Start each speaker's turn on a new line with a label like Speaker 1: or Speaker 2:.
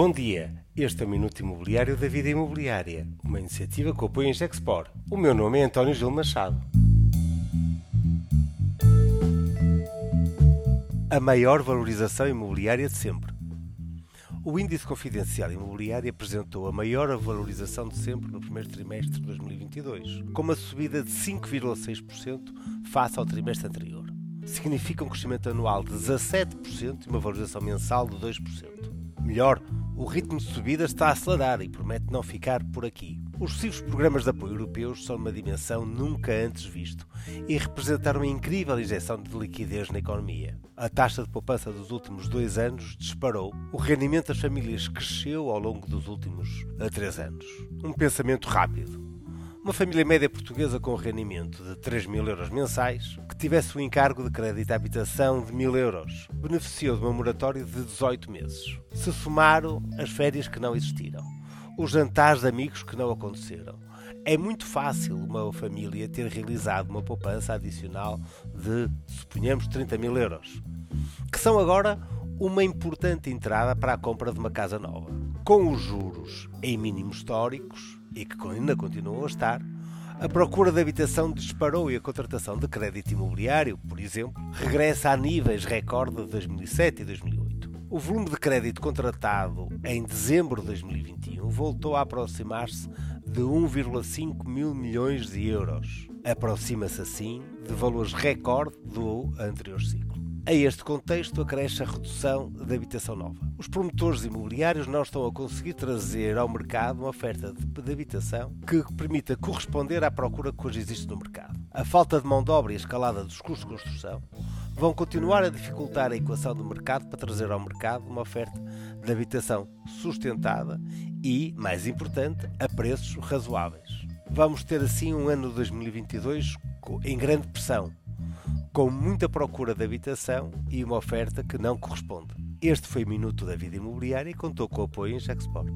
Speaker 1: Bom dia, este é o Minuto Imobiliário da Vida Imobiliária, uma iniciativa que apoia em Gexpor. O meu nome é António Gil Machado. A maior valorização imobiliária de sempre. O Índice Confidencial Imobiliário apresentou a maior valorização de sempre no primeiro trimestre de 2022, com uma subida de 5,6% face ao trimestre anterior. Significa um crescimento anual de 17% e uma valorização mensal de 2%. Melhor, o ritmo de subida está a acelerar e promete não ficar por aqui. Os sucessivos programas de apoio europeus são uma dimensão nunca antes visto e representaram uma incrível injeção de liquidez na economia. A taxa de poupança dos últimos dois anos disparou, o rendimento das famílias cresceu ao longo dos últimos três anos. Um pensamento rápido. Uma família média portuguesa com rendimento de 3 mil euros mensais, que tivesse um encargo de crédito à habitação de mil euros, beneficiou de uma moratória de 18 meses. Se somaram as férias que não existiram, os jantares de amigos que não aconteceram, é muito fácil uma família ter realizado uma poupança adicional de, suponhamos, 30 mil euros, que são agora uma importante entrada para a compra de uma casa nova. Com os juros em mínimos históricos, e que ainda continuam a estar, a procura de habitação disparou e a contratação de crédito imobiliário, por exemplo, regressa a níveis recorde de 2007 e 2008. O volume de crédito contratado em dezembro de 2021 voltou a aproximar-se de 1,5 mil milhões de euros. Aproxima-se assim de valores recorde do anterior ciclo. A este contexto acresce a redução da habitação nova. Os promotores imobiliários não estão a conseguir trazer ao mercado uma oferta de habitação que permita corresponder à procura que hoje existe no mercado. A falta de mão de obra e a escalada dos custos de construção vão continuar a dificultar a equação do mercado para trazer ao mercado uma oferta de habitação sustentada e, mais importante, a preços razoáveis. Vamos ter assim um ano de 2022 em grande pressão com muita procura de habitação e uma oferta que não corresponde. Este foi Minuto da Vida Imobiliária e contou com o apoio em Jacksport.